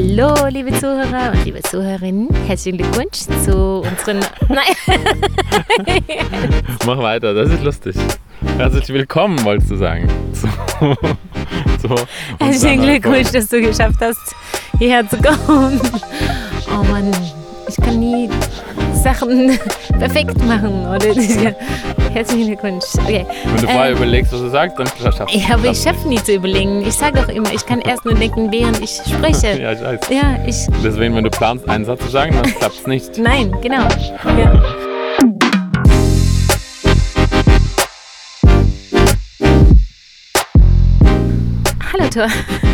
Hallo, liebe Zuhörer und liebe Zuhörerinnen. Herzlichen Glückwunsch zu unseren. Nein. Mach weiter, das ist lustig. Herzlich willkommen, wolltest du sagen. So, so Herzlichen Glückwunsch, dass du geschafft hast, hierher zu kommen. Oh Mann, ich kann nie Sachen perfekt machen. Oder? Herzlichen Glückwunsch. Okay. Wenn du vorher ähm, überlegst, was du sagst, dann schaffst du Ja, aber ich schaffe nie zu überlegen. Ich sage doch immer, ich kann erst nur denken, während ich spreche. ja, ich weiß. Ja, ich Deswegen, wenn du planst, einen Satz zu sagen, dann klappt es nicht. Nein, genau. Ja. Hallo Thor.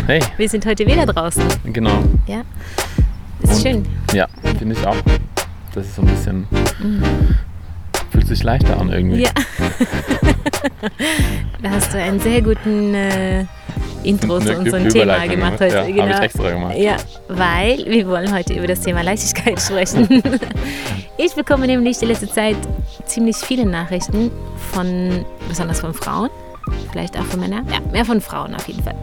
Hey. Wir sind heute wieder draußen. Genau. Ja. Ist Und, schön. Ja, finde ich auch. Das ist so ein bisschen. Mhm. Fühlt sich leichter an irgendwie. Ja. da hast du einen sehr guten äh, Intro zu unserem Thema gemacht heute. Ja, genau. Ich extra gemacht. Ja, weil wir wollen heute über das Thema Leichtigkeit sprechen. ich bekomme nämlich die letzte Zeit ziemlich viele Nachrichten von, besonders von Frauen, vielleicht auch von Männern, ja, mehr von Frauen auf jeden Fall,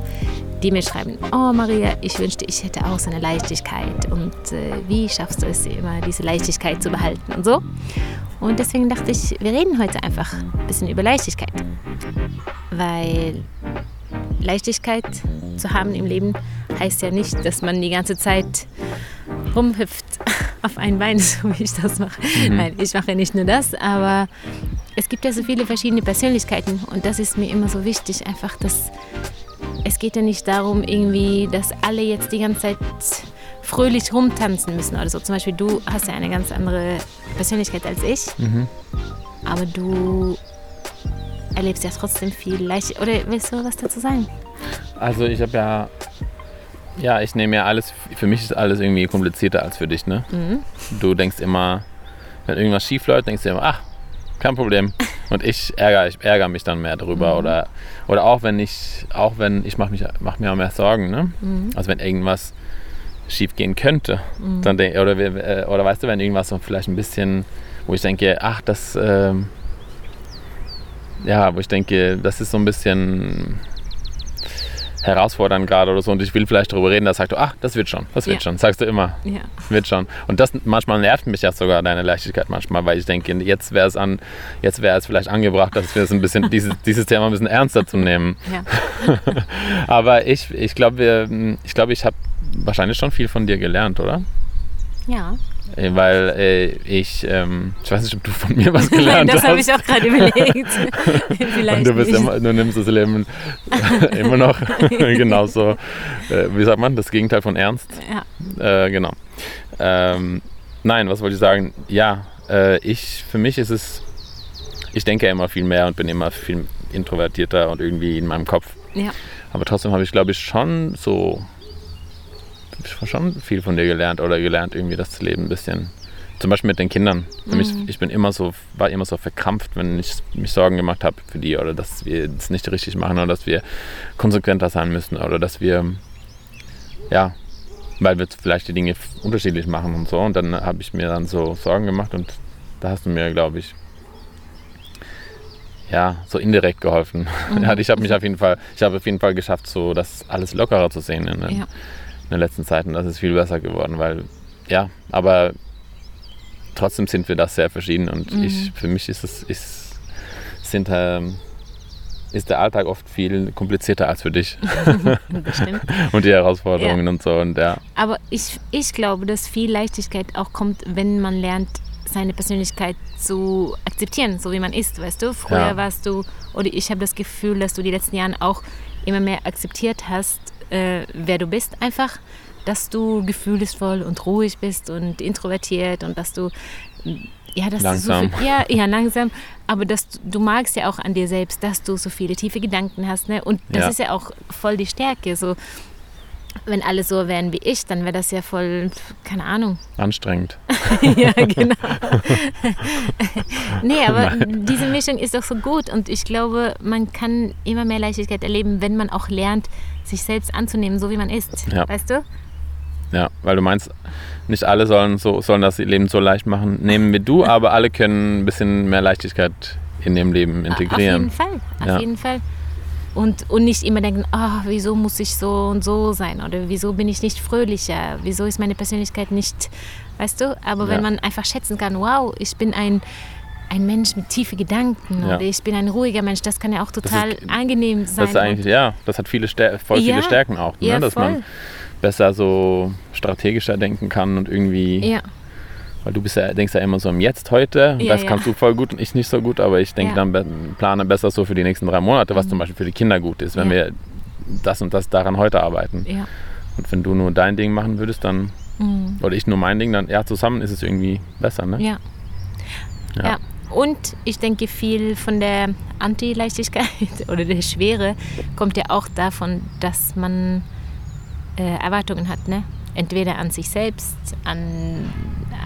die mir schreiben, oh Maria, ich wünschte, ich hätte auch so eine Leichtigkeit und äh, wie schaffst du es immer, diese Leichtigkeit zu behalten und so. Und deswegen dachte ich, wir reden heute einfach ein bisschen über Leichtigkeit, weil Leichtigkeit zu haben im Leben heißt ja nicht, dass man die ganze Zeit rumhüpft auf ein Bein, so wie ich das mache. Mhm. Nein, ich mache nicht nur das, aber es gibt ja so viele verschiedene Persönlichkeiten und das ist mir immer so wichtig, einfach, dass es geht ja nicht darum, irgendwie, dass alle jetzt die ganze Zeit fröhlich rumtanzen müssen oder so. Zum Beispiel du hast ja eine ganz andere Persönlichkeit als ich, mhm. aber du erlebst ja trotzdem viel leicht. Oder willst du was dazu sagen? Also ich habe ja, ja, ich nehme ja alles, für mich ist alles irgendwie komplizierter als für dich, ne? Mhm. Du denkst immer, wenn irgendwas schief läuft, denkst du immer, ach, kein Problem. Und ich ärgere, ich ärgere mich dann mehr darüber. Mhm. Oder, oder auch wenn ich, auch wenn, ich mache mach mir auch mehr Sorgen, ne? Mhm. Also wenn irgendwas schief gehen könnte. Mhm. Dann denk, oder, äh, oder weißt du, wenn irgendwas so vielleicht ein bisschen, wo ich denke, ach, das, äh, ja, wo ich denke, das ist so ein bisschen herausfordernd gerade oder so und ich will vielleicht darüber reden, da sagst du, ach, das wird schon, das wird ja. schon, sagst du immer, ja. wird schon. Und das manchmal nervt mich ja sogar deine Leichtigkeit manchmal, weil ich denke, jetzt wäre es an, jetzt wäre es vielleicht angebracht, dass wir es ein bisschen, dieses, dieses Thema ein bisschen ernster zu nehmen. Ja. Aber ich, ich glaube, ich glaube, ich habe wahrscheinlich schon viel von dir gelernt, oder? Ja. Äh, weil äh, ich, ähm, ich weiß nicht, ob du von mir was gelernt das hast. Das habe ich auch gerade überlegt. Vielleicht Und du, bist immer, du nimmst das Leben immer noch genauso, äh, wie sagt man, das Gegenteil von Ernst. Ja. Äh, genau. Ähm, nein, was wollte ich sagen? Ja, äh, ich, für mich ist es, ich denke immer viel mehr und bin immer viel introvertierter und irgendwie in meinem Kopf. Ja. Aber trotzdem habe ich, glaube ich, schon so schon viel von dir gelernt oder gelernt, irgendwie das Leben ein bisschen. Zum Beispiel mit den Kindern. Mhm. mich, ich bin immer so, war immer so verkrampft, wenn ich mich Sorgen gemacht habe für die oder dass wir es nicht richtig machen oder dass wir konsequenter sein müssen oder dass wir, ja, weil wir vielleicht die Dinge unterschiedlich machen und so. Und dann habe ich mir dann so Sorgen gemacht und da hast du mir, glaube ich, ja, so indirekt geholfen. Mhm. ich habe mich auf jeden Fall, ich habe auf jeden Fall geschafft, so das alles lockerer zu sehen. In, ja in der letzten Zeit und das ist viel besser geworden, weil ja, aber trotzdem sind wir das sehr verschieden und mhm. ich, für mich ist es, ist, sind, ähm, ist der Alltag oft viel komplizierter als für dich. und die Herausforderungen ja. und so und ja. Aber ich, ich glaube, dass viel Leichtigkeit auch kommt, wenn man lernt, seine Persönlichkeit zu akzeptieren, so wie man ist, weißt du? Früher ja. warst du, oder ich habe das Gefühl, dass du die letzten Jahre auch immer mehr akzeptiert hast, äh, wer du bist, einfach, dass du gefühlsvoll und ruhig bist und introvertiert und dass du ja, dass langsam. Du so viel, ja, ja, langsam. Aber dass du, du, magst ja auch an dir selbst, dass du so viele tiefe Gedanken hast. Ne? Und das ja. ist ja auch voll die Stärke. So, wenn alle so wären wie ich, dann wäre das ja voll, keine Ahnung. Anstrengend. ja, genau. nee, aber Nein. diese Mischung ist doch so gut und ich glaube, man kann immer mehr Leichtigkeit erleben, wenn man auch lernt, sich selbst anzunehmen, so wie man ist. Ja. Weißt du? Ja, weil du meinst, nicht alle sollen, so, sollen das Leben so leicht machen, nehmen wie du, aber alle können ein bisschen mehr Leichtigkeit in ihrem Leben integrieren. Auf jeden Fall, auf ja. jeden Fall. Und, und nicht immer denken, oh, wieso muss ich so und so sein oder wieso bin ich nicht fröhlicher, wieso ist meine Persönlichkeit nicht, weißt du? Aber wenn Ja. man einfach schätzen kann, wow, ich bin ein, ein Mensch mit tiefen Gedanken Ja. oder ich bin ein ruhiger Mensch, das kann ja auch total ist- angenehm sein. Das ist eigentlich, ja, das hat viele Stär voll viele Ja. Stärken auch, ne? Dass voll. man besser so strategischer denken kann und irgendwie, weil du bist ja, denkst ja immer so im Jetzt, heute, Ja, das ja. kannst du voll gut und ich nicht so gut, aber ich denke Ja. dann, plane besser so für die nächsten drei Monate, was Mhm. zum Beispiel für die Kinder gut ist, wenn wir das und das daran heute arbeiten. Und wenn du nur dein Ding machen würdest, dann, Mhm. oder ich nur mein Ding, dann, ja, zusammen ist es irgendwie besser, ne? Ja. Ja. ja. Und ich denke, viel von der Anti-Leichtigkeit oder der Schwere kommt ja auch davon, dass man äh, Erwartungen hat. Ne? Entweder an sich selbst, an,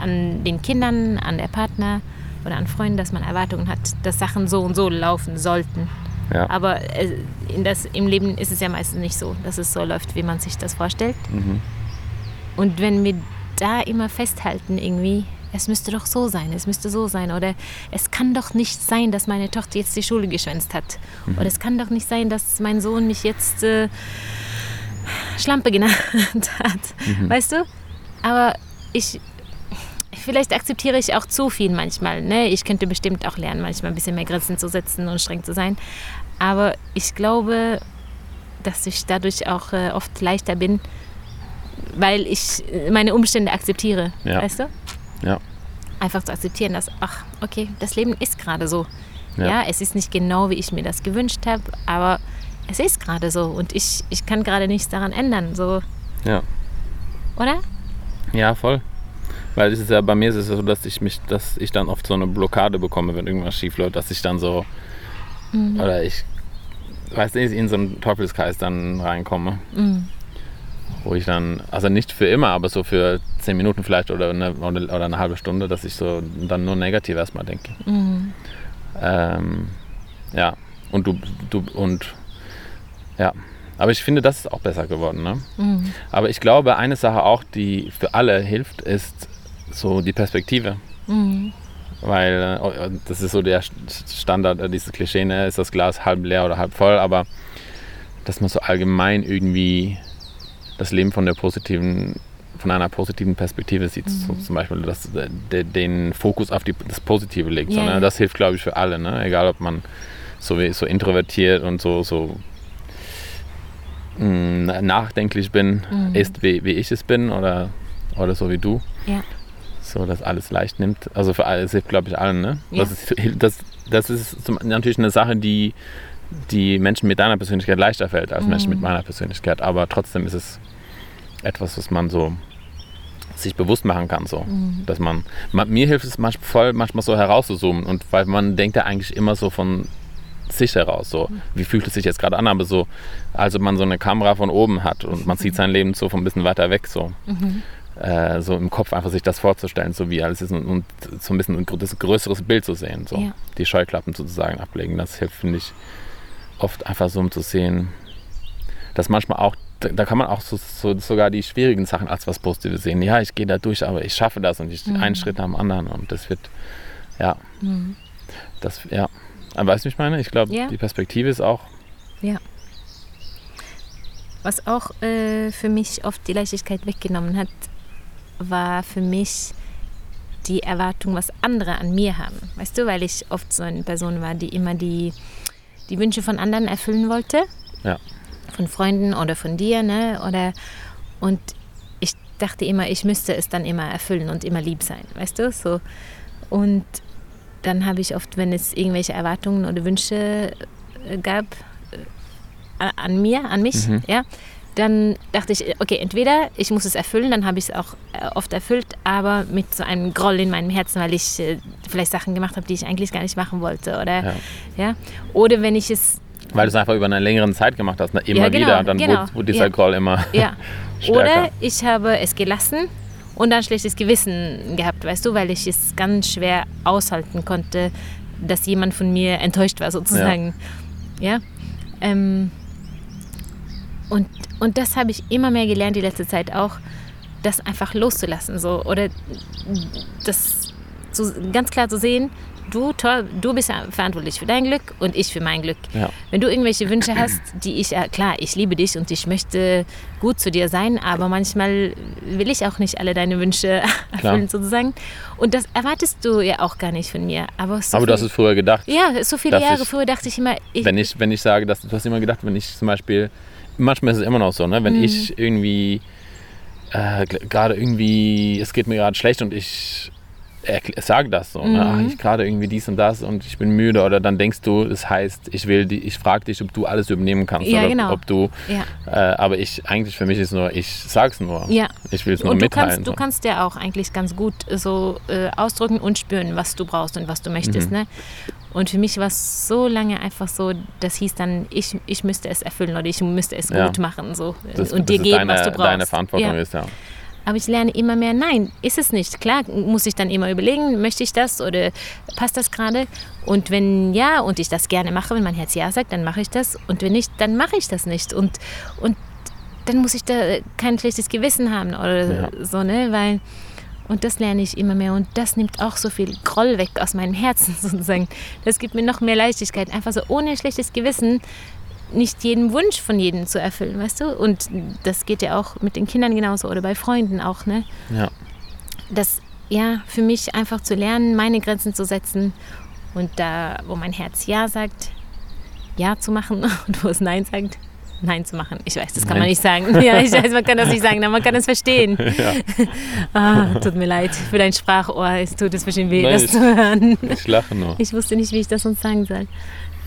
an den Kindern, an der Partner oder an Freunden, dass man Erwartungen hat, dass Sachen so und so laufen sollten. Ja. Aber äh, in das, im Leben ist es ja meistens nicht so, dass es so läuft, wie man sich das vorstellt. Mhm. Und wenn wir da immer festhalten, irgendwie, es müsste doch so sein, es müsste so sein. Oder es kann doch nicht sein, dass meine Tochter jetzt die Schule geschwänzt hat. Oder es kann doch nicht sein, dass mein Sohn mich jetzt äh, Schlampe genannt hat. Weißt du? Aber ich. Vielleicht akzeptiere ich auch zu viel manchmal. Ne? Ich könnte bestimmt auch lernen, manchmal ein bisschen mehr Grenzen zu setzen und streng zu sein. Aber ich glaube, dass ich dadurch auch äh, oft leichter bin, weil ich äh, meine Umstände akzeptiere. Ja. Weißt du? Ja. Einfach zu akzeptieren, dass, ach, okay, das Leben ist gerade so. Ja. Ja. es ist nicht genau, wie ich mir das gewünscht habe, aber es ist gerade so und ich, ich kann gerade nichts daran ändern, so, Ja. oder? Ja, voll. Weil es ist ja bei mir ist es so, dass ich mich, dass ich dann oft so eine Blockade bekomme, wenn irgendwas schief läuft, dass ich dann so oder ich weiß nicht, in so einen Teufelskreis dann reinkomme. Wo ich dann, also nicht für immer, aber so für zehn Minuten vielleicht oder eine, oder, eine halbe Stunde, dass ich so dann nur negativ erstmal denke. Ähm, ja, und du, du und ja. Aber ich finde, das ist auch besser geworden. Ne? Aber ich glaube, eine Sache auch, die für alle hilft, ist so die Perspektive. Weil äh, das ist so der Standard, äh, dieses Klischee, ne? ist das Glas halb leer oder halb voll, aber dass man so allgemein irgendwie das Leben von der positiven, von einer positiven Perspektive sieht. So zum Beispiel, dass äh, de, den Fokus auf die, das Positive legt. So, Ja, ne? Das hilft, glaube ich, für alle. Ne? Egal, ob man so, so introvertiert und so, so mh, nachdenklich bin, ist, wie, wie ich es bin oder, oder so wie du. Ja. So, dass alles leicht nimmt. Also für alle, das hilft, glaube ich, allen. Ne? Ja. Das, ist, das, das ist zum, natürlich eine Sache, die die Menschen mit deiner Persönlichkeit leichter fällt als Menschen mit meiner Persönlichkeit. Aber trotzdem ist es etwas, was man so sich bewusst machen kann. So. Dass man, man, mir hilft es manchmal, voll, manchmal so herauszuzoomen. Und weil man denkt ja eigentlich immer so von sich heraus. So, wie fühlt es sich jetzt gerade an? Aber so, also man so eine Kamera von oben hat und man sieht sein Leben so von ein bisschen weiter weg. So. Äh, so im Kopf einfach sich das vorzustellen, so wie alles ist und, und so ein bisschen ein größeres Bild zu sehen. So. Ja. Die Scheuklappen sozusagen ablegen. Das hilft, finde ich, oft einfach so, um zu sehen, dass manchmal auch, da, kann man auch so, so, sogar die schwierigen Sachen als was Positives sehen. Ja, ich gehe da durch, aber ich schaffe das und ich einen Schritt nach dem anderen und das wird, ja, das, ja. Aber weißt du, ich meine? Ich glaube, Ja. die Perspektive ist auch, Ja. Was auch äh, für mich oft die Leichtigkeit weggenommen hat, war für mich die Erwartung, was andere an mir haben. Weißt du, weil ich oft so eine Person war, die immer die, die Wünsche von anderen erfüllen wollte. ja, Von Freunden oder von dir, ne? Oder, und ich dachte immer, ich müsste es dann immer erfüllen und immer lieb sein, weißt du? So. Und dann habe ich oft, wenn es irgendwelche Erwartungen oder Wünsche äh, gab äh, an- mir, an mich, Mhm. ja, dann dachte ich, okay, entweder ich muss es erfüllen, dann habe ich es auch äh, oft erfüllt, aber mit so einem Groll in meinem Herzen, weil ich äh, vielleicht Sachen gemacht habe, die ich eigentlich gar nicht machen wollte, oder Ja. ja, oder wenn ich es weil du es einfach über eine längere Zeit gemacht hast, ne? immer Ja, genau, wieder, dann genau. wurde, wurde dieser Ja. Groll immer Ja. stärker. Oder ich habe es gelassen und dann schlechtes Gewissen gehabt, weißt du, weil ich es ganz schwer aushalten konnte, dass jemand von mir enttäuscht war, sozusagen. Ja. Ähm, und, und das habe ich immer mehr gelernt, die letzte Zeit auch, das einfach loszulassen. So. Oder das so ganz klar zu sehen, du, Tor, du bist verantwortlich für dein Glück und ich für mein Glück. Ja. Wenn du irgendwelche Wünsche hast, die ich, äh, klar, ich liebe dich und ich möchte gut zu dir sein, aber manchmal will ich auch nicht alle deine Wünsche erfüllen sozusagen. Und das erwartest du ja auch gar nicht von mir. Aber, so Aber du hast viel- es früher gedacht. Ja, so viele Jahre ich- früher dachte ich immer, ich, Wenn ich, wenn ich sage, dass du hast immer gedacht, wenn ich zum Beispiel, manchmal ist es immer noch so, ne? wenn Mhm. ich irgendwie äh, gerade irgendwie, es geht mir gerade schlecht und ich erkl- sage das so, ne? Ach, Mhm. ich gerade irgendwie dies und das und ich bin müde oder dann denkst du, das heißt, ich will, die, ich frage dich, ob du alles übernehmen kannst Ja, oder genau. ob du, ja. äh, aber ich eigentlich für mich ist nur, ich sag's nur, Ja. ich will es nur Und du mitteilen. kannst, du so. kannst ja auch eigentlich ganz gut so äh, ausdrücken und spüren, was du brauchst und was du möchtest. Mhm. Ne? Und für mich war es so lange einfach so, das hieß dann, ich, ich müsste es erfüllen oder ich müsste es Ja. gut machen so, das, und dir geben, deine, was du brauchst. deine Verantwortung ist, ja. Aber ich lerne immer mehr, nein, ist es nicht. Klar muss ich dann immer überlegen, möchte ich das oder passt das gerade? Und wenn ja und ich das gerne mache, wenn mein Herz ja sagt, dann mache ich das. Und wenn nicht, dann mache ich das nicht. Und, und dann muss ich da kein schlechtes Gewissen haben oder Ja. so, ne? Weil, und das lerne ich immer mehr und das nimmt auch so viel Groll weg aus meinem Herzen sozusagen. Das gibt mir noch mehr Leichtigkeit, einfach so ohne schlechtes Gewissen nicht jeden Wunsch von jedem zu erfüllen, weißt du? Und das geht ja auch mit den Kindern genauso oder bei Freunden auch, ne? ja. Das, ja, für mich einfach zu lernen, meine Grenzen zu setzen und da, wo mein Herz Ja sagt, Ja zu machen und wo es Nein sagt, Nein zu machen. Ich weiß, das kann man Nein. nicht sagen. Ja, ich weiß, man kann das nicht sagen, aber man kann es verstehen. Ja. Ah, tut mir leid für dein Sprachohr. Es tut es bestimmt weh, Nein, das ich- zu hören. Ich lache nur. Ich wusste nicht, wie ich das sonst sagen soll.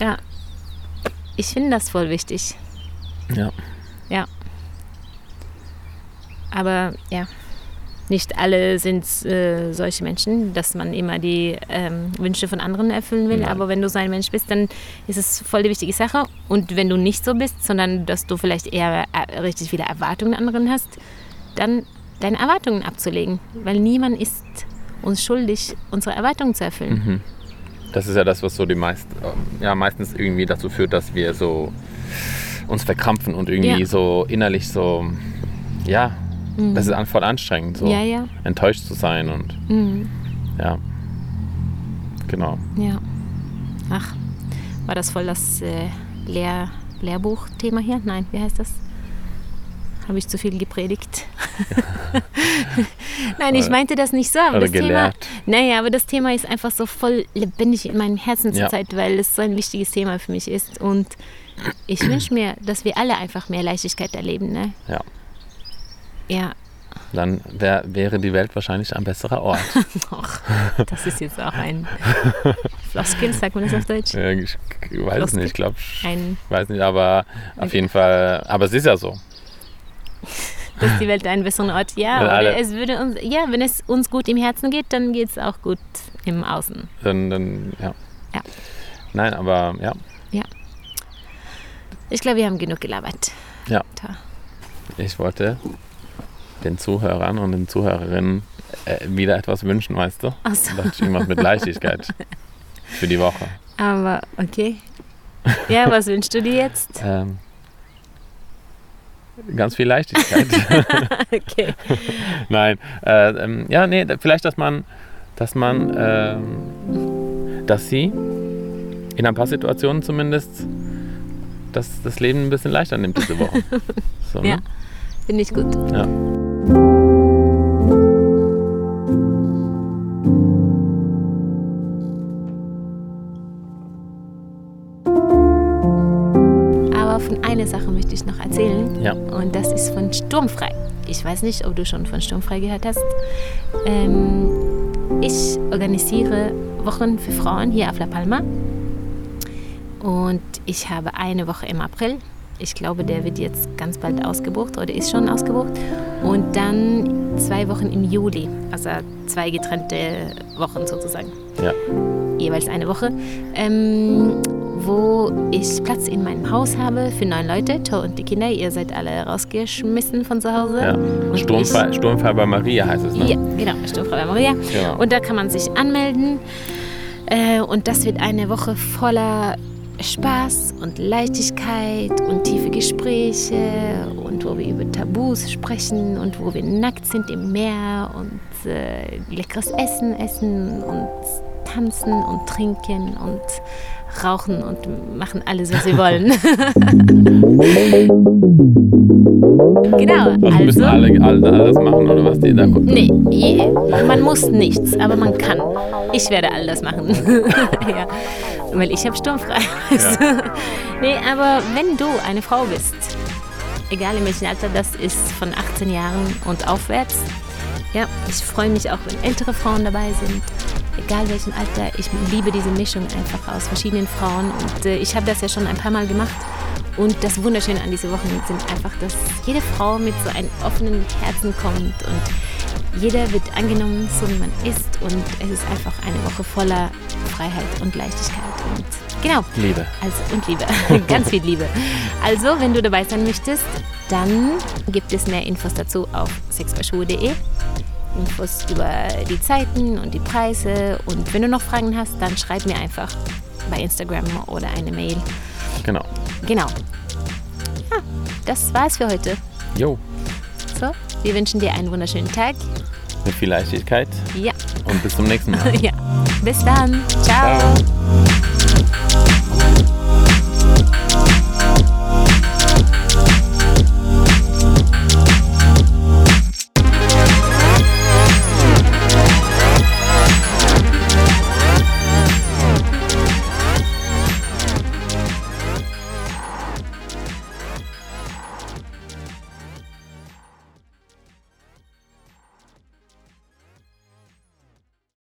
Ja, ich finde das voll wichtig. Ja. Ja. Aber ja, nicht alle sind äh, solche Menschen, dass man immer die ähm, Wünsche von anderen erfüllen will. Nein. Aber wenn du so ein Mensch bist, dann ist es voll die wichtige Sache. Und wenn du nicht so bist, sondern dass du vielleicht eher äh, richtig viele Erwartungen an anderen hast, dann deine Erwartungen abzulegen. Weil niemand ist uns schuldig, unsere Erwartungen zu erfüllen. Mhm. Das ist ja das, was so die meist, ja, meistens irgendwie dazu führt, dass wir so uns verkrampfen und irgendwie Ja. so innerlich so, ja, das ist voll anstrengend, so Mhm. Ja, ja. enttäuscht zu sein und Mhm. ja, genau. Ja. Ach, war das voll das äh, Lehr Lehrbuchthema hier? Nein, wie heißt das? Habe ich zu viel gepredigt? Nein, ich Oder- meinte das nicht so. Aber das Thema, naja, aber das Thema ist einfach so voll lebendig in meinem Herzen Ja. zurzeit, weil es so ein wichtiges Thema für mich ist. Und ich wünsche mir, dass wir alle einfach mehr Leichtigkeit erleben. Ne? Ja. Ja, Dann wär, wäre die Welt wahrscheinlich ein besserer Ort. Och, das ist jetzt auch ein Floskel, sagt man das auf Deutsch? Ja, ich ich weiß es nicht, ich glaube, Ein, weiß nicht, aber auf jeden Fall, aber es ist ja so. Dass die Welt ein besserer Ort, ja, Wenn oder es würde uns, ja, wenn es uns gut im Herzen geht, dann geht es auch gut im Außen. Dann, dann ja. Ja. Nein, aber ja, Ich glaube, wir haben genug gelabert. Ja. Da. ich wollte den Zuhörern und den Zuhörerinnen äh, wieder etwas wünschen, weißt du? Ach so. Da dachte ich irgendwas mit Leichtigkeit für die Woche. Aber okay. Ja, was wünschst du dir jetzt? Ähm, ganz viel Leichtigkeit. Okay. Nein, äh, ähm, ja, nee, vielleicht, dass man, dass man, ähm, dass sie in ein paar Situationen zumindest dass das Leben ein bisschen leichter nimmt diese Woche. So, Ja. ne? Finde ich gut. ja. Aber von einer Sache möchte ich noch erzählen. Ja. Und das ist von Sturmfrei. Ich weiß nicht, ob du schon von Sturmfrei gehört hast. Ähm, ich organisiere Wochen für Frauen hier auf La Palma. Und ich habe eine Woche im April. Ich glaube, der wird jetzt ganz bald ausgebucht oder ist schon ausgebucht. Und dann zwei Wochen im Juli. Also zwei getrennte Wochen sozusagen Ja. jeweils eine Woche, ähm, wo ich Platz in meinem Haus habe für neun Leute, Tor und die Kinder. Ihr seid alle rausgeschmissen von zu Hause. ja. Sturmfall, Sturmfall bei Maria heißt es, ne? Ja, genau, Sturmfrau bei Maria. Genau. Und da kann man sich anmelden. Äh, und das wird eine Woche voller Spaß und Leichtigkeit und tiefe Gespräche und wo wir über Tabus sprechen und wo wir nackt sind im Meer und äh, leckeres Essen essen und tanzen und trinken und rauchen und machen alles, was sie wollen. genau. Also müssen Also, alle, alle alles machen oder was die da gucken? nee, je- man muss nichts, aber man kann. Ich werde all das machen. ja. Weil ich habe sturmfrei. nee, aber wenn du eine Frau bist, egal in welchem Alter das ist, von 18 Jahren und aufwärts, ja, ich freue mich auch, wenn ältere Frauen dabei sind. Egal welchem Alter, ich liebe diese Mischung einfach aus verschiedenen Frauen. Und äh, ich habe das ja schon ein paar Mal gemacht. Und das Wunderschöne an diesen Wochen sind einfach, dass jede Frau mit so einem offenen Herzen kommt und jeder wird angenommen, so wie man ist. Und es ist einfach eine Woche voller Freiheit und Leichtigkeit. Und genau, Liebe. also und Liebe, ganz viel Liebe. Also, wenn du dabei sein möchtest, dann gibt es mehr Infos dazu auf sexbeischule.de. Infos über die Zeiten und die Preise. Und wenn du noch Fragen hast, dann schreib mir einfach bei Instagram oder eine Mail. Genau. Genau. Ja, das war's für heute. Jo, So, wir wünschen dir einen wunderschönen Tag. mit viel Leichtigkeit Ja, und bis zum nächsten Mal. ja. Bis dann. Ciao. Ciao.